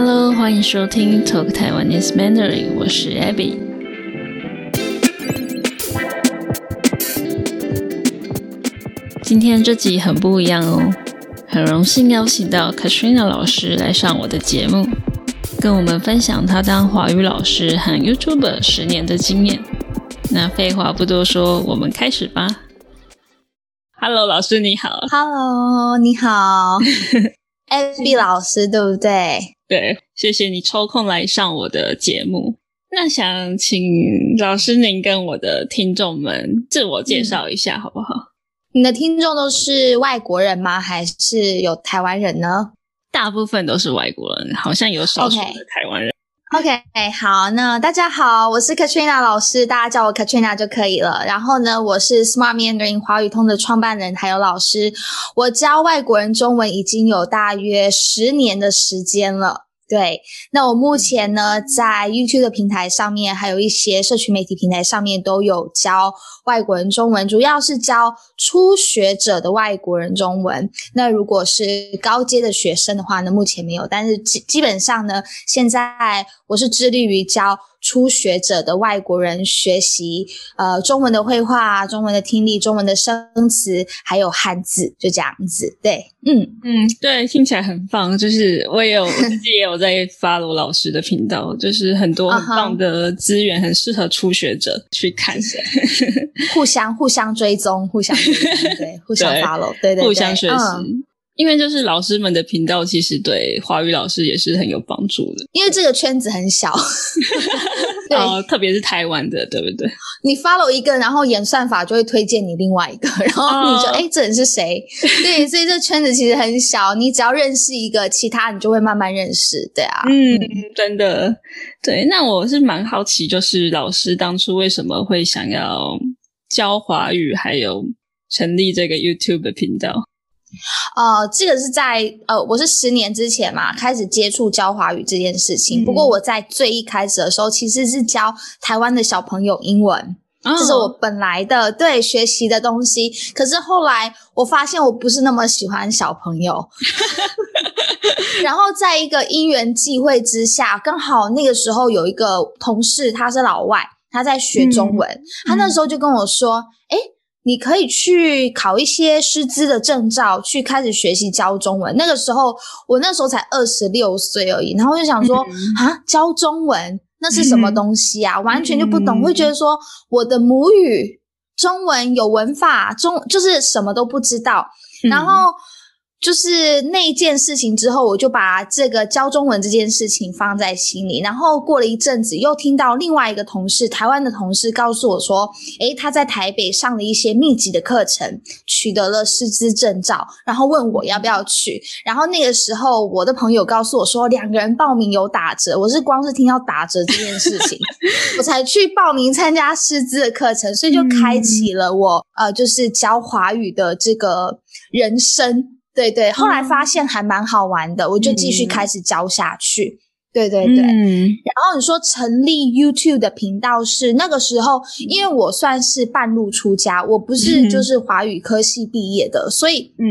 Hello，欢迎收听 Talk Taiwanese Mandarin，我是 Abby。今天这集很不一样哦，很荣幸邀请到 Katrina 老师来上我的节目，跟我们分享她当华语老师和 YouTuber 十年的经验。那废话不多说，我们开始吧。Hello，老师你好。Hello，你好，Abby 老师，对不对？对，谢谢你抽空来上我的节目。那想请老师您跟我的听众们自我介绍一下，好不好？你的听众都是外国人吗？还是有台湾人呢大部分都是外国人，好像有少数的台湾人。？OK，好，那大家好，我是 Katrina 老师，大家叫我 Katrina 就可以了。然后呢，我是 Smart Mandarin 华语通的创办人，还有老师。我教外国人中文已经有大约十年的时间了。对，那我目前呢，在 YouTube 的平台上面，还有一些社群媒体平台上面都有教外国人中文，主要是教初学者的外国人中文。那如果是高阶的学生的话呢，目前没有，但是基基本上呢，现在我是致力于教初学者的外国人学习呃中文的绘画、中文的听力、中文的生词，还有汉字，就这样子。对，嗯。嗯，对，听起来很棒。就是我也有我自己也有在 follow 老师的频道，就是很多很棒的资源，很适合初学者去看。互相互相追踪，互相对，互相对 follow，对对对，互相学习。嗯因为就是老师们的频道，其实对华语老师也是很有帮助的。因为这个圈子很小，对、呃，特别是台湾的，对不对？你 follow 一个，然后演算法就会推荐你另外一个，然后你就哦哎、诶这人是谁？对，所以这圈子其实很小，你只要认识一个，其他你就会慢慢认识，对啊，嗯，真的，对。那我是蛮好奇，就是老师当初为什么会想要教华语，还有成立这个 YouTube 的频道？呃，这个是在呃，我是十年之前嘛开始接触教华语这件事情。嗯不过我在最一开始的时候，其实是教台湾的小朋友英文，这是我哦本来的对学习的东西。可是后来我发现我不是那么喜欢小朋友，然后在一个因缘际会之下，刚好那个时候有一个同事，他是老外，他在学中文，他那时候就跟我说：“诶，你可以去考一些师资的证照，去开始学习教中文。”那个时候我那时候才二十六岁而已，然后就想说嗯啊，教中文那是什么东西啊？完全就不懂，嗯会觉得说我的母语中文有文法，中就是什么都不知道。嗯然后就是那一件事情之后，我就把这个教中文这件事情放在心里。然后过了一阵子，又听到另外一个同事，台湾的同事告诉我说：“诶，他在台北上了一些密集的课程，取得了师资证照，然后问我要不要去。然后那个时候，我的朋友告诉我说，两个人报名有打折。我是光是听到打折这件事情，我才去报名参加师资的课程，所以就开启了我、呃，就是教华语的这个人生。对对，后来发现还蛮好玩的，我就继续开始教下去。对对对，嗯。然后你说成立 YouTube 的频道是那个时候，因为我算是半路出家，我不是嗯。就是华语科系毕业的，所以嗯。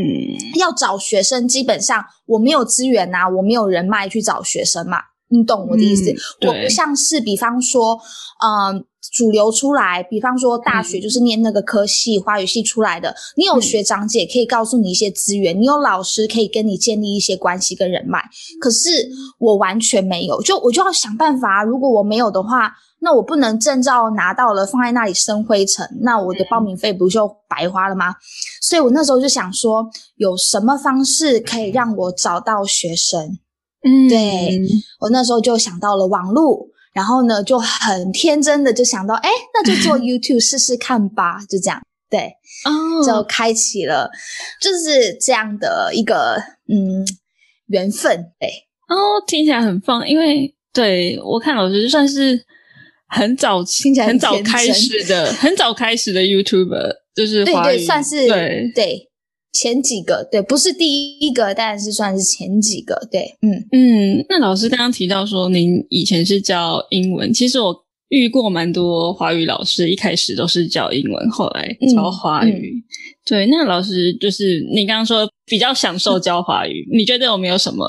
要找学生，基本上我没有资源呐、我没有人脉去找学生嘛，你懂我的意思？嗯我不像是比方说，嗯、主流出来，比方说大嗯学就是念那个科系、华语系出来的，你有学长姐可以告诉你一些资源，你有老师可以跟你建立一些关系跟人脉，可是我完全没有，就我就要想办法啊，如果我没有的话。那我不能证照拿到了放在那里生灰尘，那我的报名费不就白花了吗？所以我那时候就想说，有什么方式可以让我找到学生？嗯。对我那时候就想到了网络，然后呢就很天真的就想到，哎，那就做 YouTube 试试看吧，就这样，对，哦，就开启了就是这样的一个嗯缘分，对，哦，听起来很棒，因为对我看老师就算是很早听起来很很早开始的，很早开始的 YouTuber，就是对对，算是对。对前几个，对，不是第一个，但是算是前几个，对，嗯。嗯，那老师刚刚提到说您以前是教英文，其实我遇过蛮多华语老师，一开始都是教英文，后来教华语。对，那老师就是你刚刚说比较享受教华语，你觉得有没有什么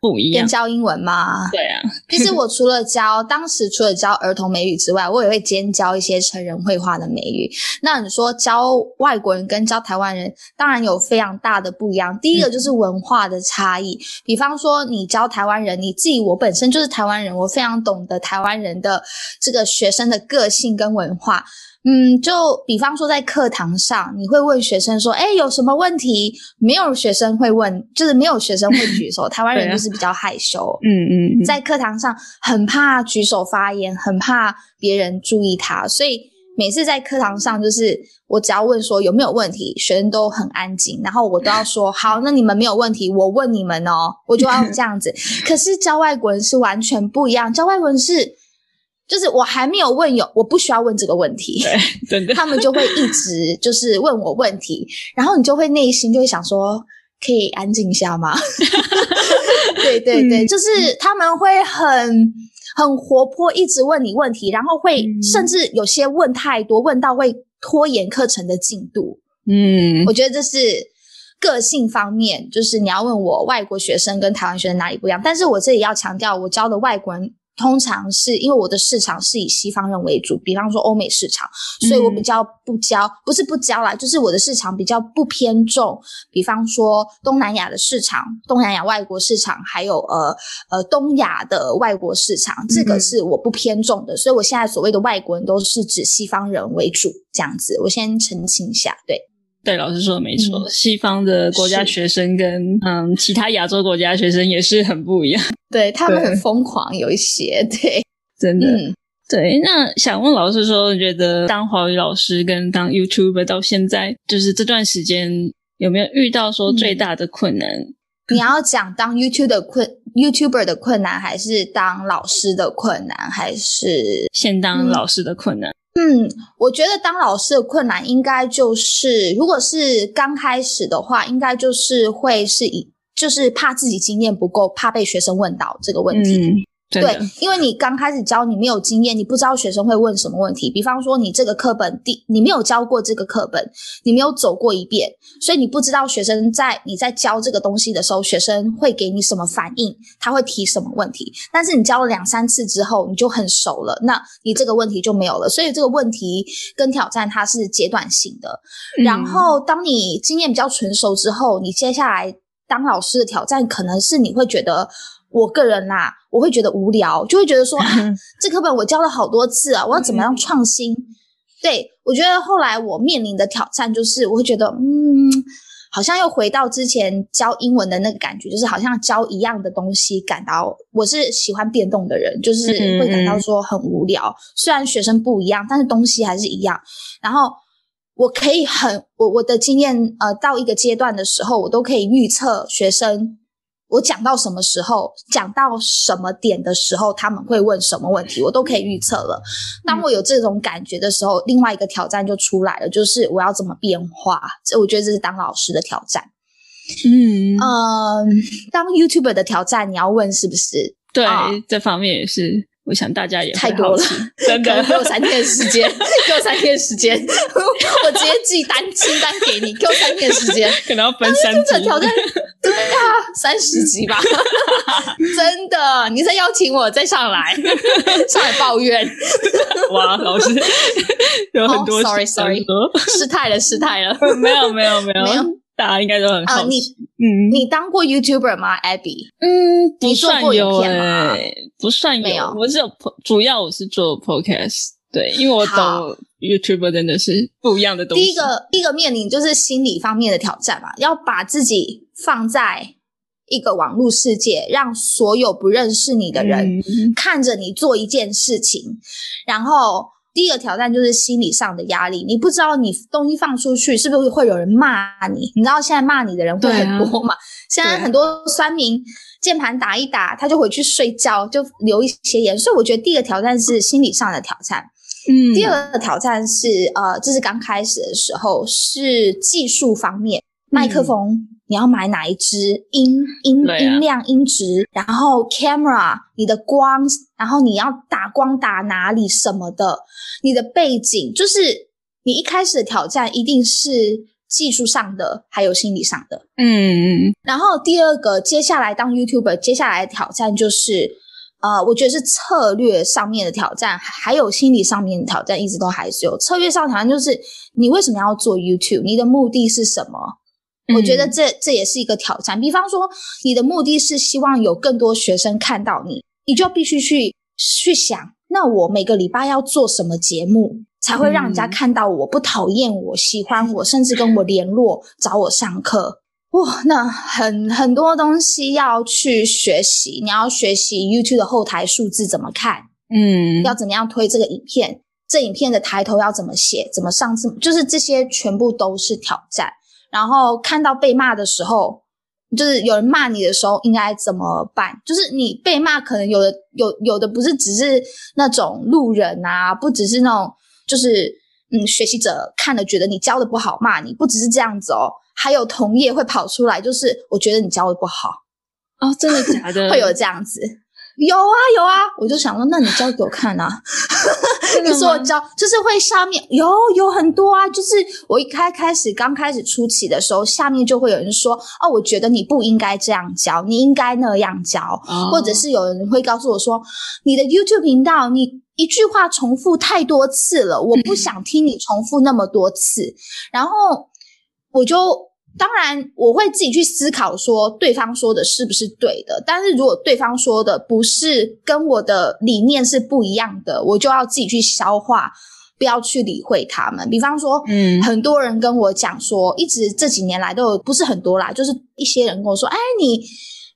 不一样？教英文吗？对啊，其实我除了教当时除了教儿童美语之外，我也会兼教一些成人绘画的美语。那你说教外国人跟教台湾人，当然有非常大的不一样。第一个就是文化的差异，比方说你教台湾人，你自己我本身就是台湾人，我非常懂得台湾人的这个学生的个性跟文化。嗯，就比方说在课堂上，你会问学生说：“哎，有什么问题？”没有学生会问，就是没有学生会举手。台湾人就是比较害羞，嗯嗯，在课堂上很怕举手发言，很怕别人注意他，所以每次在课堂上，就是我只要问说有没有问题，学生都很安静，然后我都要说好，那你们没有问题，我问你们哦，我就要这样子。可是教外国人是完全不一样，教外国人是。就是我还没有问有，我不需要问这个问题，对，真的，他们就会一直就是问我问题，然后你就会内心就会想说，可以安静一下吗？对 对对，就是他们会很很活泼，一直问你问题，然后会甚至有些问太多，问到会拖延课程的进度。嗯，我觉得这是个性方面，就是你要问我外国学生跟台湾学生哪里不一样，但是我这里要强调，我教的外国人。通常是因为我的市场是以西方人为主，比方说欧美市场，所以我比较不教，不是不教啦，就是我的市场比较不偏重，比方说东南亚的市场、东南亚外国市场，还有呃呃东亚的外国市场，这个是我不偏重的。所以我现在所谓的外国人都是指西方人为主，这样子，我先澄清一下，对。对，老师说的没错，西方的国家学生跟嗯其他亚洲国家学生也是很不一样，对他们很疯狂，有一些 对，真的。对。那想问老师说，觉得当华语老师跟当 YouTuber 到现在，就是这段时间有没有遇到说最大的困难？你要讲当 YouTube 的困 YouTuber 的困难，还是当老师的困难，还是先当老师的困难？嗯，我觉得当老师的困难应该就是，如果是刚开始的话，应该就是会是以，就是怕自己经验不够，怕被学生问到这个问题。对，因为你刚开始教，你没有经验，你不知道学生会问什么问题。比方说，你这个课本第你没有教过这个课本，你没有走过一遍，所以你不知道学生在你在教这个东西的时候，学生会给你什么反应，他会提什么问题。但是你教了两三次之后，你就很熟了，那你这个问题就没有了。所以这个问题跟挑战它是阶段性的。然后当你经验比较纯熟之后，你接下来当老师的挑战可能是你会觉得。我个人啦，我会觉得无聊，就会觉得说，这课本我教了好多次啊，我要怎么样创新？对我觉得后来我面临的挑战就是，我会觉得，嗯，好像又回到之前教英文的那个感觉，就是好像教一样的东西，感到我是喜欢变动的人，就是会感到说很无聊。虽然学生不一样，但是东西还是一样。然后我可以很我我的经验，呃，到一个阶段的时候，我都可以预测学生。我讲到什么时候，讲到什么点的时候，他们会问什么问题，我都可以预测了。当我有这种感觉的时候，另外一个挑战就出来了，就是我要怎么变化。这我觉得这是当老师的挑战。嗯嗯，当 YouTuber 的挑战，你要问是不是？对，这方面也是。我想大家也太多了，真的。给我三天时间，给我三天时间，我直接寄单清单给你，给我三天时间，可能要分三集挑战，对啊，三十集吧，真的，你再邀请我再上来，上来抱怨，哇，老师。有很多，sorry sorry，失态了失态了，没有没有没有没有。大家应该都很好奇，嗯，你当过 YouTuber 吗，Abby？嗯，你做过影片吗？不算有，我是有，主要我是做 Podcast，对，因为我懂 YouTuber 真的是不一样的东西。第一个，第一个面临就是心理方面的挑战嘛，要把自己放在一个网络世界，让所有不认识你的人看着你做一件事情，然后。第一个挑战就是心理上的压力，你不知道你东西放出去是不是会有人骂你？你知道现在骂你的人会很多嘛？现在很多酸民键盘打一打，他就回去睡觉，就留一些言。所以我觉得第一个挑战是心理上的挑战。嗯，第二个挑战是呃，这是刚开始的时候是技术方面，麦克风。你要买哪一支音音音量音质，然后 camera 你的光，然后你要打光打哪里什么的，你的背景就是你一开始的挑战一定是技术上的，还有心理上的。嗯，然后第二个，接下来当 YouTuber，接下来的挑战就是，呃，我觉得是策略上面的挑战，还有心理上面的挑战，一直都还是有。策略上挑战就是你为什么要做 YouTube？你的目的是什么？我觉得嗯这这也是一个挑战。比方说，你的目的是希望有更多学生看到你，你就必须去去想，那我每个礼拜要做什么节目，才会让人家嗯看到我，不讨厌我，喜欢我，甚至跟我联络，找我上课。哇，那很很多东西要去学习，你要学习 YouTube 的后台数字怎么看，嗯，要怎么样推这个影片，这影片的抬头要怎么写，怎么上字，就是这些全部都是挑战。然后看到被骂的时候，就是有人骂你的时候，应该怎么办？就是你被骂，可能有的有有的不是只是那种路人啊，不只是那种就是嗯学习者看了觉得你教的不好骂你，不只是这样子哦，还有同业会跑出来，就是我觉得你教的不好，哦，真的假的？会有这样子。有啊有啊，我就想说，那你教给我看啊！真的你说我教，就是会下面有有很多啊，就是我一开开始刚开始初期的时候，下面就会有人说，哦，我觉得你不应该这样教，你应该那样教，哦。或者是有人会告诉我说，你的 YouTube 频道你一句话重复太多次了，我不想听你重复那么多次，然后我就。当然，我会自己去思考说对方说的是不是对的。但是如果对方说的不是跟我的理念是不一样的，我就要自己去消化，不要去理会他们。比方说，嗯很多人跟我讲说，一直这几年来都有，不是很多啦，就是一些人跟我说，哎，你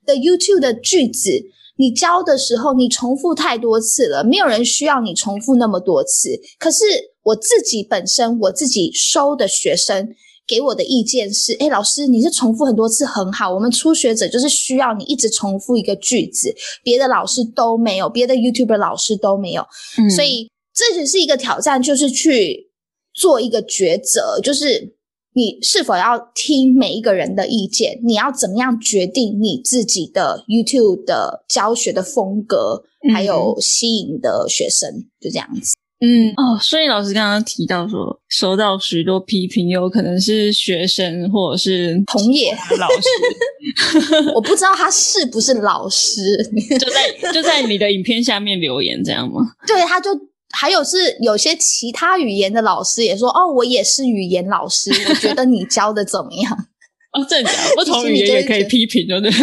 的 YouTube 的句子，你教的时候你重复太多次了，没有人需要你重复那么多次。可是我自己本身，我自己收的学生。给我的意见是，哎，老师，你是重复很多次很好。我们初学者就是需要你一直重复一个句子，别的老师都没有，别的 YouTuber 老师都没有。嗯所以这只是一个挑战，就是去做一个抉择，就是你是否要听每一个人的意见，你要怎么样决定你自己的 YouTube 的教学的风格，还有吸引的学生，就这样子。嗯哦，所以老师刚刚提到说，收到许多批评，有可能是学生或者是同业老师，我不知道他是不是老师，就在就在你的影片下面留言，这样吗？对，他就。还有是有些其他语言的老师也说，哦，我也是语言老师，我觉得你教的怎么样？哦，真的假的？不同语言也可以批评，对不对？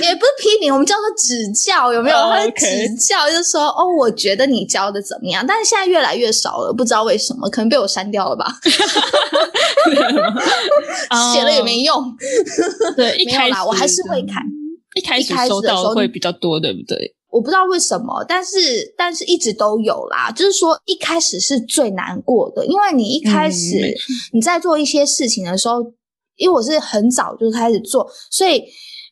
也不是批评，我们叫做指教，有没有？OK 指教，就是说，哦，我觉得你教的怎么样？但是现在越来越少了，不知道为什么，可能被我删掉了吧？写了也没用。对，一没有开始啦我还是会看。一开始收的时候到会比较多，对不对？我不知道为什么，但是但是一直都有啦。就是说，一开始是最难过的，因为你一开嗯始、没你在做一些事情的时候，因为我是很早就开始做，所以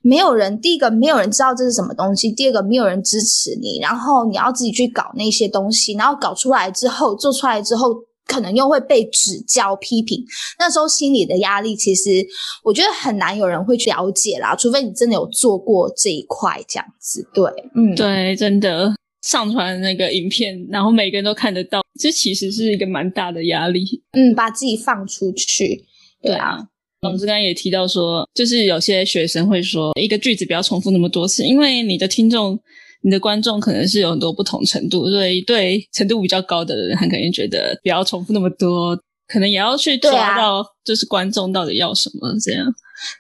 没有人第一个没有人知道这是什么东西，第二个没有人支持你，然后你要自己去搞那些东西，然后搞出来之后，做出来之后。可能又会被指教批评，那时候心理的压力，其实我觉得很难有人会去了解啦，除非你真的有做过这一块这样子。对，嗯，对，真的上传那个影片，然后每个人都看得到，这其实是一个蛮大的压力。嗯，把自己放出去，对啊，老师刚刚也提到说，就是有些学生会说，一个句子不要重复那么多次，因为你的听众、你的观众可能是有很多不同程度，所以对程度比较高的人，他肯定觉得不要重复那么多，可能也要去抓到，就是观众到底要什么这样。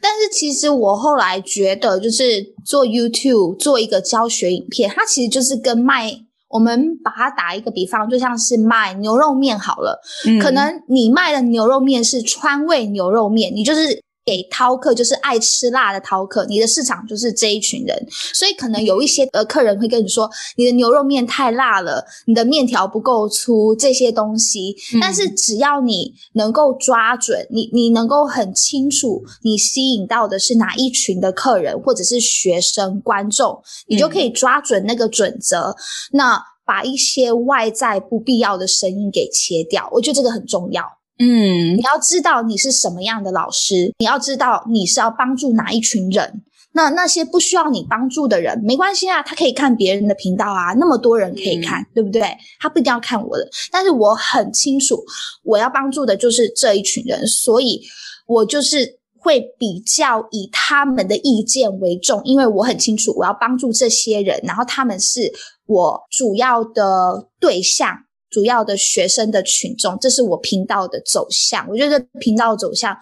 但是其实我后来觉得，就是做 YouTube 做一个教学影片，它其实就是跟卖，我们把它打一个比方，就像是卖牛肉面好了。嗯可能你卖的牛肉面是川味牛肉面，你就是给饕客，就是爱吃辣的饕客，你的市场就是这一群人，所以可能有一些呃客人会跟你说，你的牛肉面太辣了，你的面条不够粗，这些东西。嗯但是只要你能够抓准，你你能够很清楚，你吸引到的是哪一群的客人，或者是学生观众，你就可以抓准那个准则。那把一些外在不必要的声音给切掉，我觉得这个很重要。嗯。你要知道你是什么样的老师，你要知道你是要帮助哪一群人，那那些不需要你帮助的人，没关系啊，他可以看别人的频道啊，那么多人可以看，对不对？他不一定要看我的，但是我很清楚，我要帮助的就是这一群人，所以我就是会比较以他们的意见为重，因为我很清楚我要帮助这些人，然后他们是我主要的对象，主要的学生的群众，这是我频道的走向。我觉得频道走向。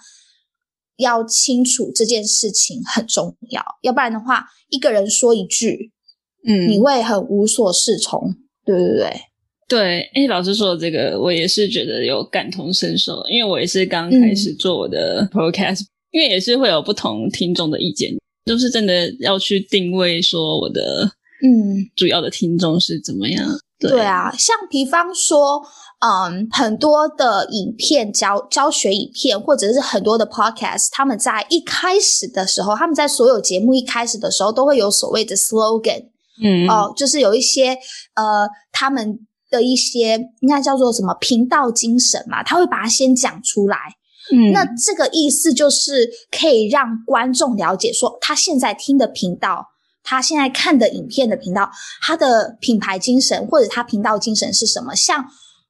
要清楚这件事情很重要，要不然的话，一个人说一句，嗯，你会很无所适从，对对对？对，哎，老师说的这个，我也是觉得有感同身受，因为我也是刚开始做我的 podcast，因为也是会有不同听众的意见，就是真的要去定位说我的，嗯，主要的听众是怎么样？对。啊，像比方说。嗯，很多的影片教教学影片，或者是很多的 podcast，他们在一开始的时候，他们在所有节目一开始的时候，都会有所谓的 slogan，嗯，哦，就是有一些呃，他们的一些应该叫做什么频道精神嘛，他会把它先讲出来，嗯，那这个意思就是可以让观众了解说，他现在听的频道，他现在看的影片的频道，他的品牌精神或者他频道精神是什么，像。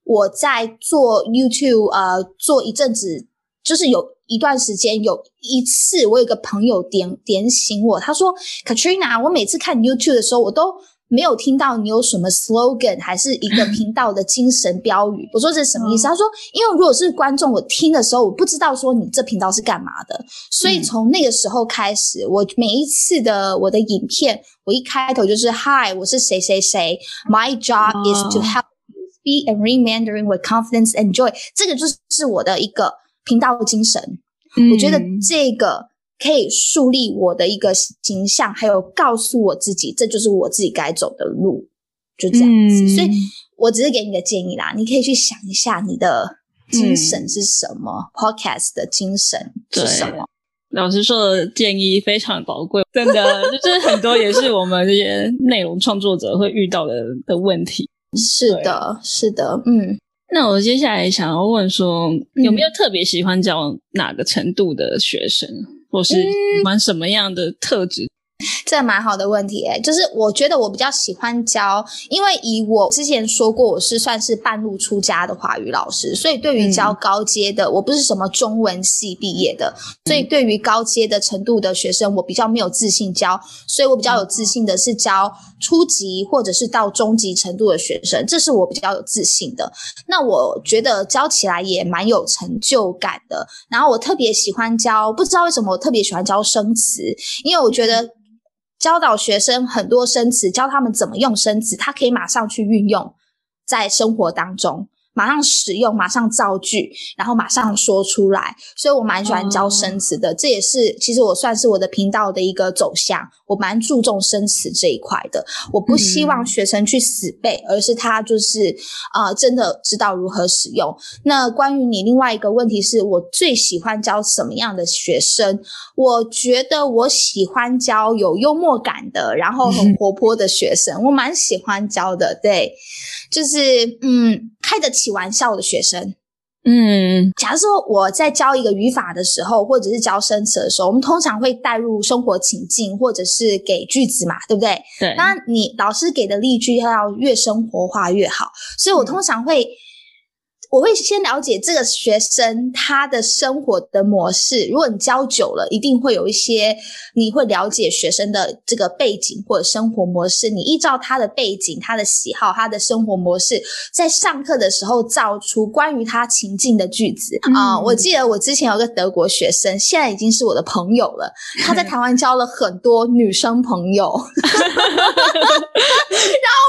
我在做 YouTube，呃，做一阵子，就是有一段时间，有一次我有个朋友点点醒我，他说：“Katrina，我每次看 YouTube 的时候，我都没有听到你有什么 slogan，还是一个频道的精神标语。”我说：“这是什么意思？”他说：“因为如果是观众，我听的时候，我不知道说你这频道是干嘛的，所以从那个时候开始，我每一次的我的影片，我一开头就是 Hi，我是谁谁谁，My job is to help。” you speak and read Mandarin with confidence and joy，这个就是我的一个频道精神。我觉得这个可以树立我的一个形象，还有告诉我自己，这就是我自己该走的路，就这样子。所以我只是给你个建议啦，你可以去想一下你的精神是什么，Podcast 的精神是什么。老师说的建议非常宝贵，真的就是很多也是我们这些内容创作者会遇到的的问题。是的，是的，嗯。那我接下来想要问说，有没有特别喜欢教哪个程度的学生，或是喜欢什么样的特质？这蛮好的问题诶，就是我觉得我比较喜欢教，因为以我之前说过，我是算是半路出家的华语老师，所以对于教高阶的，我不是什么中文系毕业的，所以对于高阶的程度的学生，我比较没有自信教，所以我比较有自信的是教初级或者是到中级程度的学生，这是我比较有自信的。那我觉得教起来也蛮有成就感的。然后我特别喜欢教，不知道为什么我特别喜欢教生词，因为我觉得。教导学生很多生词，教他们怎么用生词，他可以马上去运用在生活当中。马上使用，马上造句，然后马上说出来，所以我蛮喜欢教生词的。这也是其实我算是我的频道的一个走向，我蛮注重生词这一块的。我不希望学生去死背，而是他就是啊，真的知道如何使用。那关于你另外一个问题是我最喜欢教什么样的学生？我觉得我喜欢教有幽默感的，然后很 活泼的学生，我蛮喜欢教的。对。就是嗯，开得起玩笑的学生，嗯，假如说我在教一个语法的时候，或者是教生词的时候，我们通常会带入生活情境，或者是给句子嘛，对不对？对。那你老师给的例句要越生活化越好，所以我通常会。我会先了解这个学生他的生活的模式。如果你教久了，一定会有一些你会了解学生的这个背景或者生活模式。你依照他的背景、他的喜好、他的生活模式，在上课的时候造出关于他情境的句子啊。我记得我之前有个德国学生，现在已经是我的朋友了。他在台湾交了很多女生朋友，然后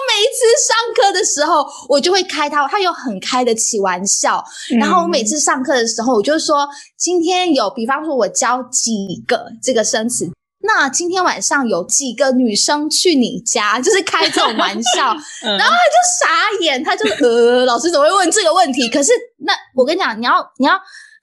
每一次上课的时候，我就会开他，他有很开得起玩。玩笑，然后我每次上课的时候，我就说今天有，比方说我教几个这个生词，那今天晚上有几个女生去你家，就是开这种玩笑，然后他就傻眼，他就呃，老师怎么会问这个问题？可是那我跟你讲，你要你要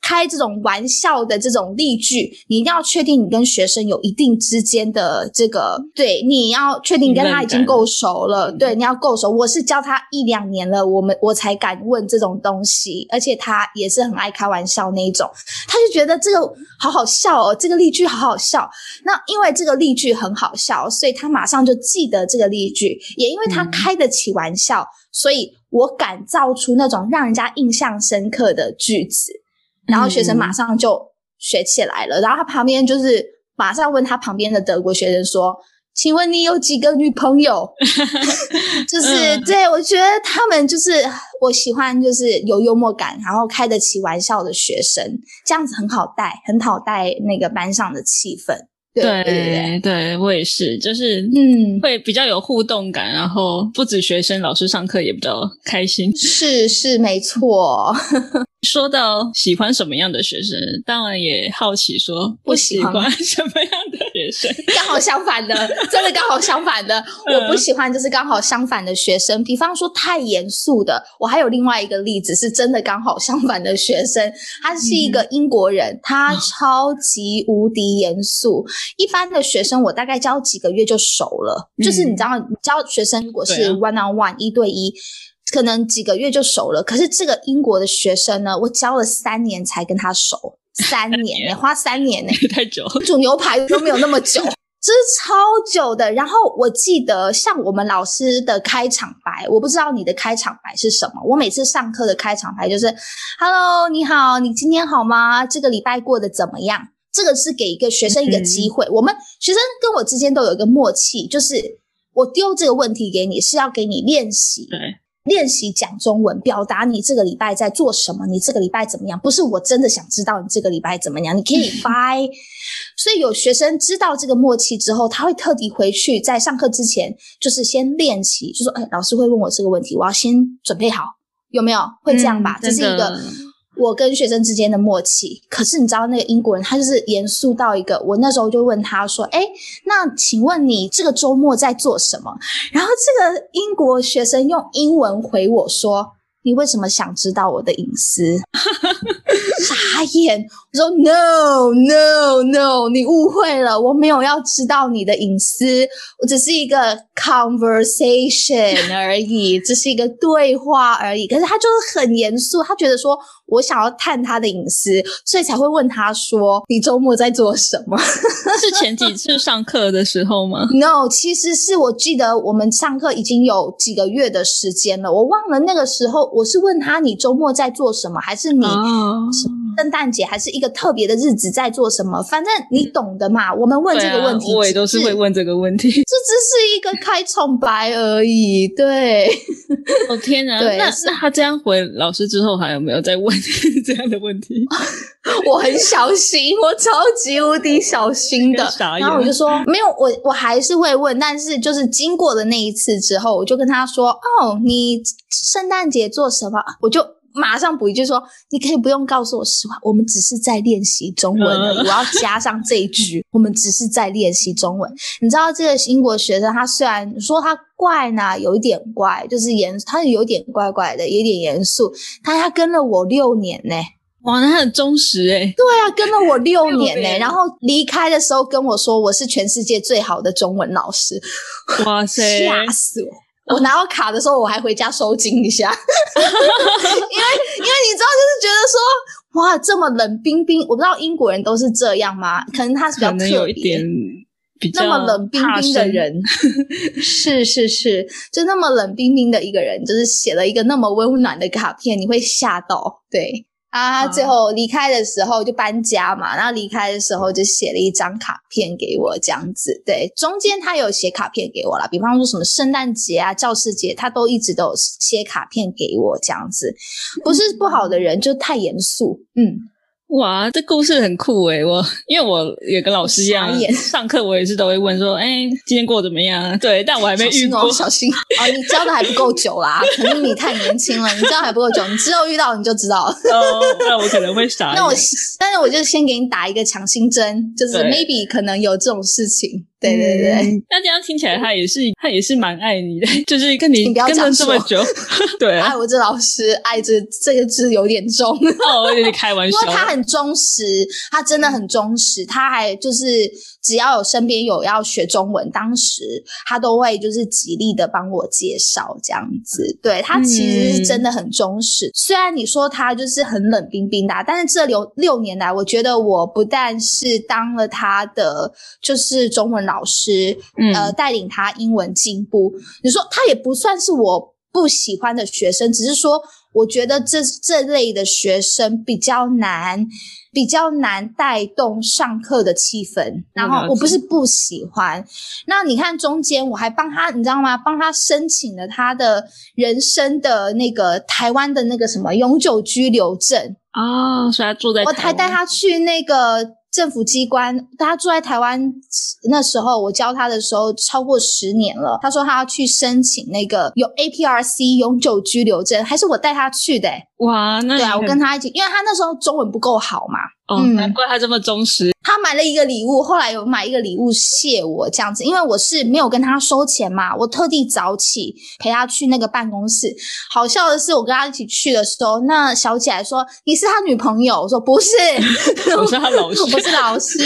开这种玩笑的这种例句，你一定要确定你跟学生有一定之间的这个，对，你要确定跟他已经够熟了，对，你要够熟。我是教他一两年了，我们我才敢问这种东西，而且他也是很爱开玩笑那一种，他就觉得这个好好笑哦，这个例句好好笑。那因为这个例句很好笑，所以他马上就记得这个例句，也因为他开得起玩笑，所以我敢造出那种让人家印象深刻的句子。然后学生马上就学起来了，然后他旁边就是马上问他旁边的德国学生说：“请问你有几个女朋友？” 就 是对我觉得他们就是我喜欢，就是有幽默感，然后开得起玩笑的学生，这样子很好带，很好带那个班上的气氛。对对对，我也是，就是嗯，会比较有互动感，然后不止学生，老师上课也比较开心。是是，没错。说到喜欢什么样的学生，当然也好奇说不喜欢 什么样的学生。刚好相反的，真的刚好相反的，我不喜欢就是刚好相反的学生。比方说太严肃的，我还有另外一个例子，是真的刚好相反的学生。他是一个英国人，他超级无敌严肃。一般的学生我大概教几个月就熟了，就是你知道教学生如果是 one on one 一对一。可能几个月就熟了，可是这个英国的学生呢，我教了三年才跟他熟，三年，花三年呢，太久，煮牛排都没有那么久，这是超久的。然后我记得像我们老师的开场白，我不知道你的开场白是什么。我每次上课的开场白就是，Hello，你好，你今天好吗？这个礼拜过得怎么样？这个是给一个学生一个机会，我们学生跟我之间都有一个默契，就是我丢这个问题给你，是要给你练习。对。练习讲中文，表达你这个礼拜在做什么，你这个礼拜怎么样？不是我真的想知道你这个礼拜怎么样，你可以 掰。所以有学生知道这个默契之后，他会特地回去在上课之前，就是先练习，就说：“哎，老师会问我这个问题，我要先准备好，有没有？会这样吧？这是一个。”我跟学生之间的默契，可是你知道那个英国人，他就是严肃到一个。我那时候就问他说：“哎，那请问你这个周末在做什么？”然后这个英国学生用英文回我说。你为什么想知道我的隐私？傻眼！我说 No No No，你误会了，我没有要知道你的隐私，我只是一个 conversation 而已，只是一个对话而已。可是他就是很严肃，他觉得说我想要探他的隐私，所以才会问他说你周末在做什么？是前几次上课的时候吗？No，其实是我记得我们上课已经有几个月的时间了，我忘了那个时候。我是问他你周末在做什么，还是你圣诞节还是一个特别的日子在做什么？反正你懂的嘛。我们问这个问题，我也都是会问这个问题。这只是一个开场白而已。对，哦天哪！那那他这样回老师之后，还有没有再问 这样的问题？我很小心，我超级无敌小心的。然后我就说没有，我我还是会问，但是就是经过了那一次之后，我就跟他说：“哦，你圣诞节做什么？”我就马上补一句说：“你可以不用告诉我实话，我们只是在练习中文而已。”我要加上这一句：“ 我们只是在练习中文。”你知道这个英国学生，他虽然说他怪呢，有一点怪，就是严，他有点怪怪的，有点严肃。但他跟了我六年呢。哇，那很忠实哎！对啊，跟了我六年呢，然后离开的时候跟我说我是全世界最好的中文老师。哇塞，吓死我！我拿到卡的时候我还回家收金一下，因为因为你知道，就是觉得说哇，这么冷冰冰，我不知道英国人都是这样吗？可能他是比较特别，那么冷冰冰的人，是是是，就那么冷冰冰的一个人，就是写了一个那么温暖的卡片，你会吓到，对。啊，最后离开的时候就搬家嘛，然后离开的时候就写了一张卡片给我，这样子。对，中间他有写卡片给我了，比方说什么圣诞节啊、教师节，他都一直都有写卡片给我，这样子。不是不好的人，就太严肃，嗯。哇，这故事很酷诶！我因为我也跟老师一样，上课我也是都会问说：“哎，今天过得怎么样？”对，但我还没遇过，小心哦！你教的还不够久啦，可能你太年轻了，你教还不够久，你之后遇到你就知道了。哦，那我可能会傻。那我，但是我就先给你打一个强心针，就是 maybe 可能有这种事情。对对对，那这样听起来，他也是他也是蛮爱你的，就是跟你跟了这么久，对，爱我这老师，爱这这个字有点重。哦，有点开玩笑，因为他很忠实，他真的很忠实，他还就是只要有身边有要学中文，当时他都会就是极力的帮我介绍这样子，对他其实是真的很忠实。虽然你说他就是很冷冰冰的，但是这六六年来，我觉得我不但是当了他的就是中文。老师，呃，带领他英文进步。你说他也不算是我不喜欢的学生，只是说我觉得这这类的学生比较难，比较难带动上课的气氛。然后我不是不喜欢，那你看中间我还帮他，你知道吗？帮他申请了他的人生的那个台湾的那个什么永久居留证哦，所以他住在我还带他去那个。政府机关，他住在台湾那时候，我教他的时候超过十年了。他说他要去申请那个有 APRC 永久居留证，还是我带他去的。哇，那对啊，我跟他一起，因为他那时候中文不够好嘛。哦，难怪他这么忠实。他买了一个礼物，后来有买一个礼物谢我这样子，因为我是没有跟他收钱嘛，我特地早起陪他去那个办公室。好笑的是，我跟他一起去的时候，那小姐还说你是他女朋友，我说不是，我是他老师，我是老师。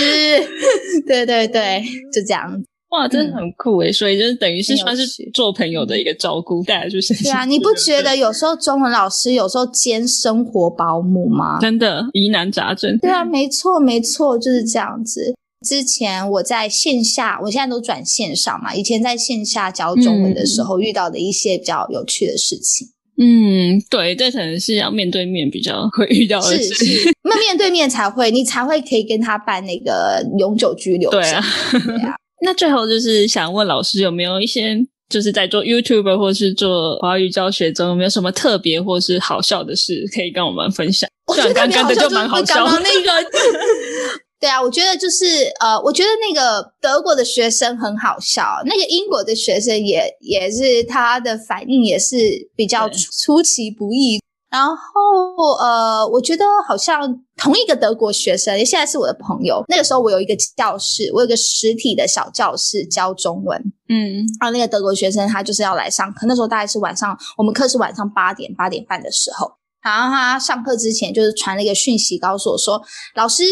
对对对，就这样。哇，真的很酷诶！所以就是等于是算是做朋友的一个照顾，带就是对啊，你不觉得有时候中文老师有时候兼生活保姆吗？真的疑难杂症。对啊，没错没错，就是这样子。之前我在线下，我现在都转线上嘛。以前在线下教中文的时候，遇到的一些比较有趣的事情。嗯，对，这可能是要面对面比较会遇到的事情，那面对面才会，你才会可以跟他办那个永久居留。对啊，对啊。那最后就是想问老师，有没有一些就是在做 YouTube 或是做华语教学中，有没有什么特别或是好笑的事可以跟我们分享？我觉得刚刚的就蛮好笑。那个，对啊，我觉得就是呃，我觉得那个德国的学生很好笑，那个英国的学生也也是他的反应也是比较出其不意。然后呃，我觉得好像同一个德国学生，现在是我的朋友。那个时候我有一个教室，我有个实体的小教室教中文。嗯，然后那个德国学生他就是要来上课，那时候大概是晚上，我们课是晚上八点八点半的时候。然后他上课之前就是传了一个讯息告诉我说：“老师，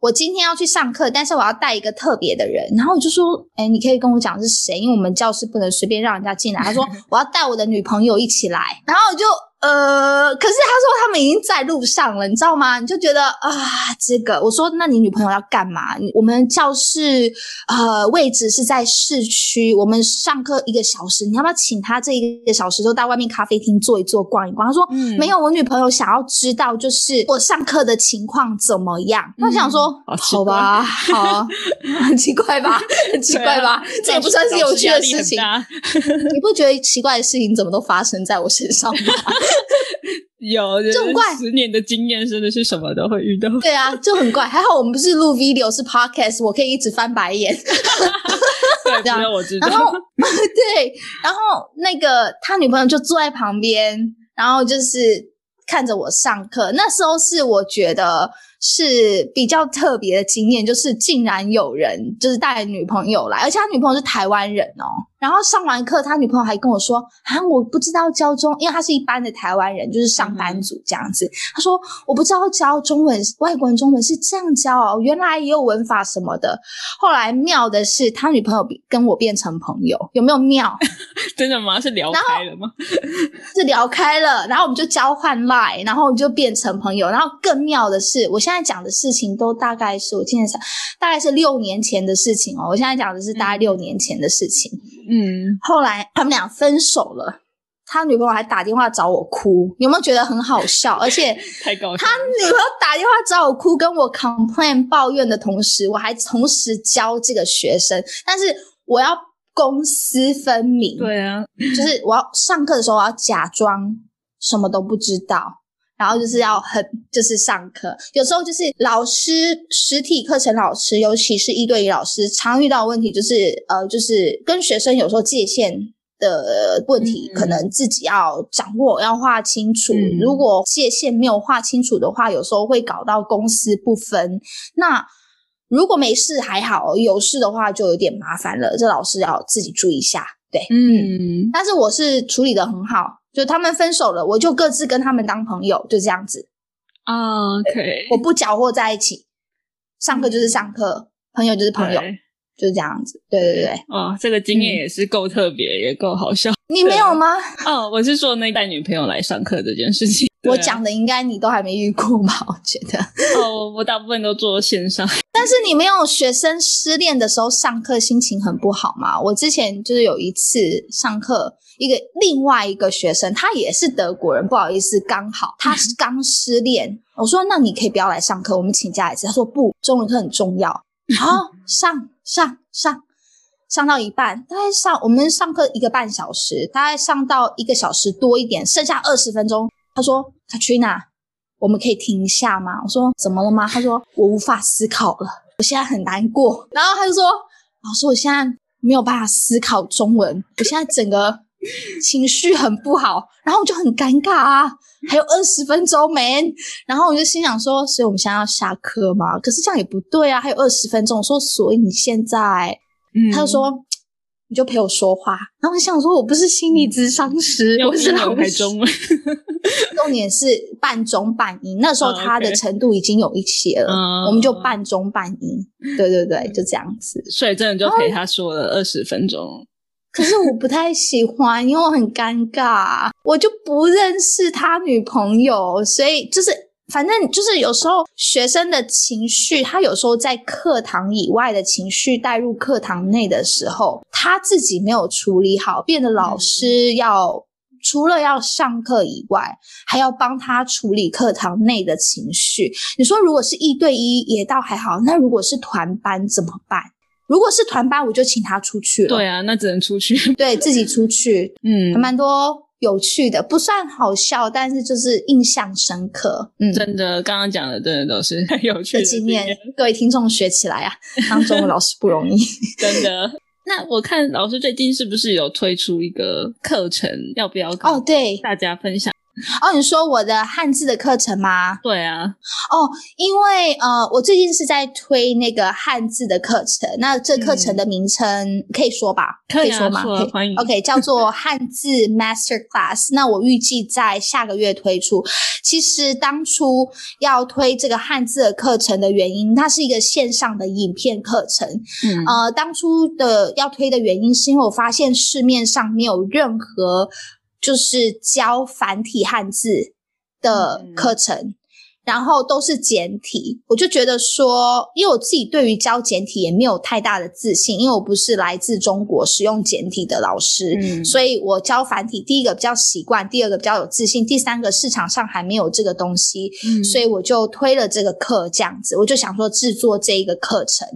我今天要去上课，但是我要带一个特别的人。”然后我就说：“哎，你可以跟我讲是谁？因为我们教室不能随便让人家进来。”他说：“ 我要带我的女朋友一起来。”然后我就。呃，可是他说他们已经在路上了，你知道吗？你就觉得啊，这个我说，那你女朋友要干嘛？我们教室呃位置是在市区，我们上课一个小时，你要不要请她这一个小时就到外面咖啡厅坐一坐、逛一逛？他说没有，我女朋友想要知道就是我上课的情况怎么样。他想说好吧，好，很奇怪吧？很奇怪吧？这也不算是有趣的事情。你不觉得奇怪的事情怎么都发生在我身上吗？有就很怪，十年的经验真的是什么都会遇到。对啊，就很怪。还好我们不是录 video，是 podcast，我可以一直翻白眼。对，这样我知道。然后 对，然后那个他女朋友就坐在旁边，然后就是看着我上课。那时候是我觉得。是比较特别的经验，就是竟然有人就是带女朋友来，而且他女朋友是台湾人哦。然后上完课，他女朋友还跟我说：“啊，我不知道教中，因为他是一般的台湾人，就是上班族这样子。”他说：“我不知道教中文，外国人中文是这样教哦，原来也有文法什么的。”后来妙的是，他女朋友跟我变成朋友，有没有妙？真的吗？是聊开了吗？是聊开了，然后我们就交换 line，然后就变成朋友。然后更妙的是，我现在讲的事情都大概是我今天想，大概是六年前的事情哦。我现在讲的是大概六年前的事情。嗯，后来他们俩分手了，他女朋友还打电话找我哭，有没有觉得很好笑？而且太搞笑，他女朋友打电话找我哭，跟我 complain 抱怨的同时，我还同时教这个学生，但是我要公私分明。对啊，就是我要上课的时候，我要假装什么都不知道。然后就是要很，就是上课，有时候就是老师实体课程老师，尤其是一对一老师，常遇到问题就是，呃，就是跟学生有时候界限的问题，可能自己要掌握，要画清楚。如果界限没有画清楚的话，有时候会搞到公私不分。那如果没事还好，有事的话就有点麻烦了，这老师要自己注意一下。对，嗯，但是我是处理的很好，就他们分手了，我就各自跟他们当朋友，就这样子，啊，OK，我不搅和在一起，上课就是上课，朋友就是朋友，就是这样子。对对对对，哦，这个经验嗯也是够特别，也够好笑。你没有吗？哦，我是说那带女朋友来上课这件事情。啊我讲的应该你都还没遇过吧？我觉得。哦，我大部分都做线上。但是你没有学生失恋的时候上课心情很不好吗？我之前就是有一次上课，一个另外一个学生，他也是德国人，不好意思，刚好他是刚失恋。我说那你可以不要来上课，我们请假一次。他说不，中文课很重要。好，上上上上到一半，大概上我们上课一个半小时，大概上到一个小时多一点，剩下二十分钟。他说：“Katrina，我们可以停一下吗？”我说：“怎么了吗？”他说：“我无法思考了，我现在很难过。”然后他就说：“老师，我现在没有办法思考中文，我现在整个情绪很不好。”然后我就很尴尬啊，还有二十分钟没。然后我就心想说：“所以我们现在要下课吗？可是这样也不对啊，还有二十分钟。”我说：“所以你现在？”嗯他就说：“你就陪我说话。”然后我就想说：“我不是心理咨商师，用我是英文还老师。”中文。重点是半中半音，那时候哦他的程度已经有一些了，嗯我们就半中半音。对对对，就这样子。所以真的就陪他说了二十分钟。可是我不太喜欢，因为我很尴尬，我就不认识他女朋友，所以就是反正就是有时候学生的情绪，他有时候在课堂以外的情绪带入课堂内的时候，他自己没有处理好，变得老师要。除了要上课以外，还要帮他处理课堂内的情绪。你说，如果是一对一也倒还好，那如果是团班怎么办？如果是团班，我就请他出去了。对啊，那只能出去。对自己出去，嗯还，蛮多有趣的，不算好笑，但是就是印象深刻。嗯，真的，刚刚讲的真的都是很 有趣的的经验，各位听众学起来啊，当中文老师不容易。真的。那我看老师最近是不是有推出一个课程？要不要跟哦，对，大家分享？哦，你说我的汉字的课程吗？对啊，哦，因为呃，我最近是在推那个汉字的课程，那这课程的名称可以说吧？可以啊说吗？欢迎 OK，叫做 汉字 Master Class。那我预计在下个月推出。其实当初要推这个汉字的课程的原因，它是一个线上的影片课程。嗯呃，当初的要推的原因，是因为我发现市面上没有任何就是教繁体汉字的嗯课程。然后都是简体，我就觉得说，因为我自己对于教简体也没有太大的自信，因为我不是来自中国使用简体的老师，嗯所以我教繁体，第一个比较习惯，第二个比较有自信，第三个市场上还没有这个东西，嗯所以我就推了这个课，这样子，我就想说制作这一个课程，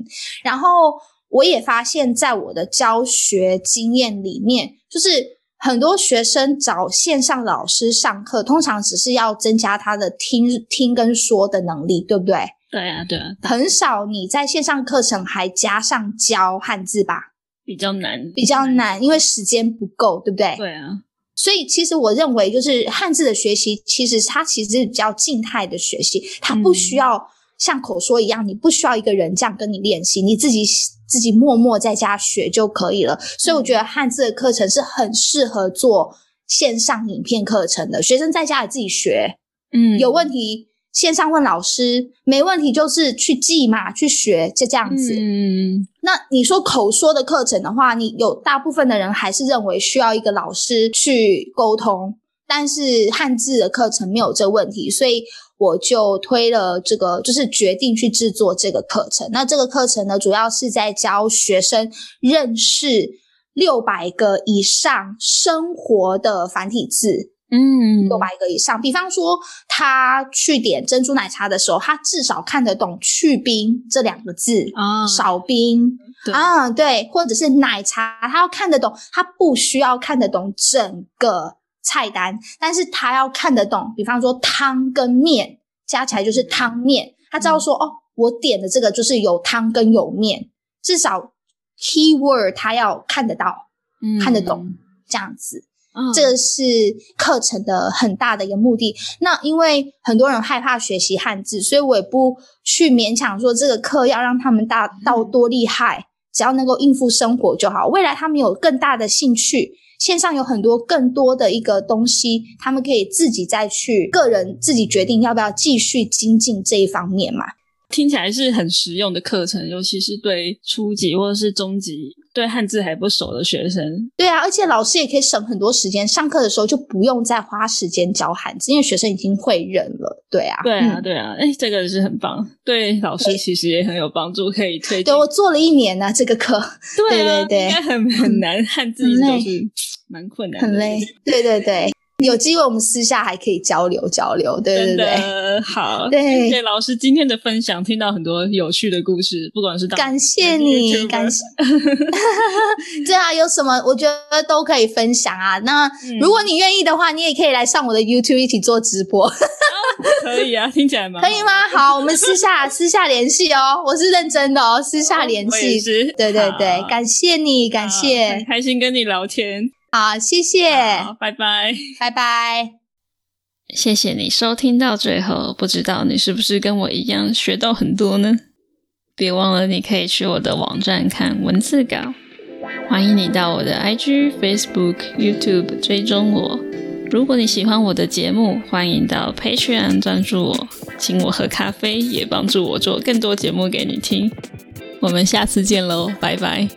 然后我也发现，在我的教学经验里面，就是很多学生找线上老师上课，通常只是要增加他的听听跟说的能力，对不对？对啊，对啊，很少你在线上课程还加上教汉字吧，比较难，比较。难，因为时间不够，对不对？对啊，所以其实我认为，就是汉字的学习，其实它其实是比较静态的学习，它不需要像口说一样，你不需要一个人这样跟你练习，你自己自己默默在家学就可以了。所以我觉得汉字的课程是很适合做线上影片课程的，学生在家里自己学，嗯，有问题线上问老师，没问题就是去记嘛，去学，就这样子。嗯，那你说口说的课程的话，你有大部分的人还是认为需要一个老师去沟通，但是汉字的课程没有这问题，所以我就推了这个，就是决定去制作这个课程。那这个课程呢，主要是在教学生认识六百个以上生活的繁体字，嗯，六百个以上。比方说，他去点珍珠奶茶的时候，他至少看得懂“去冰”这两个字，啊，少冰。对啊，对，或者是奶茶，他要看得懂，他不需要看得懂整个菜单，但是他要看得懂，比方说汤跟面加起来就是汤面，他知道说、哦，我点的这个就是有汤跟有面，至少 keyword 他要看得到，嗯看得懂这样子。这个是课程的很大的一个目的。那因为很多人害怕学习汉字，所以我也不去勉强说这个课要让他们大到多厉害，只要能够应付生活就好。未来他们有更大的兴趣，线上有很多更多的一个东西，他们可以自己再去个人自己决定要不要继续精进这一方面嘛。听起来是很实用的课程，尤其是对初级或者是中级对汉字还不熟的学生。对啊，而且老师也可以省很多时间，上课的时候就不用再花时间教汉字，因为学生已经会认了。对啊，对啊，对啊，哎，这个是很棒，对老师其实也很有帮助，可以推。对我做了一年呢，这个课。对对对，应该很 很难，汉字都是蛮困难，很累。对对对。有机会我们私下还可以交流交流，对对对，好，对，谢老师今天的分享，听到很多有趣的故事，不管是感谢你，感谢，对啊，有什么我觉得都可以分享啊。那如果你愿意的话，你也可以来上我的 YouTube 一起做直播，可以啊，听起来吗？可以吗？好，我们私下 私下联系哦，我是认真的哦，私下联系，对对对，感谢你，感谢，开心跟你聊天。好，谢谢，拜拜，拜拜，谢谢你收听到最后。不知道你是不是跟我一样学到很多呢？别忘了，你可以去我的网站看文字稿。欢迎你到我的 IG、Facebook、YouTube 追踪我。如果你喜欢我的节目，欢迎到 Patreon 赞助我，请我喝咖啡，也帮助我做更多节目给你听。我们下次见喽，拜拜。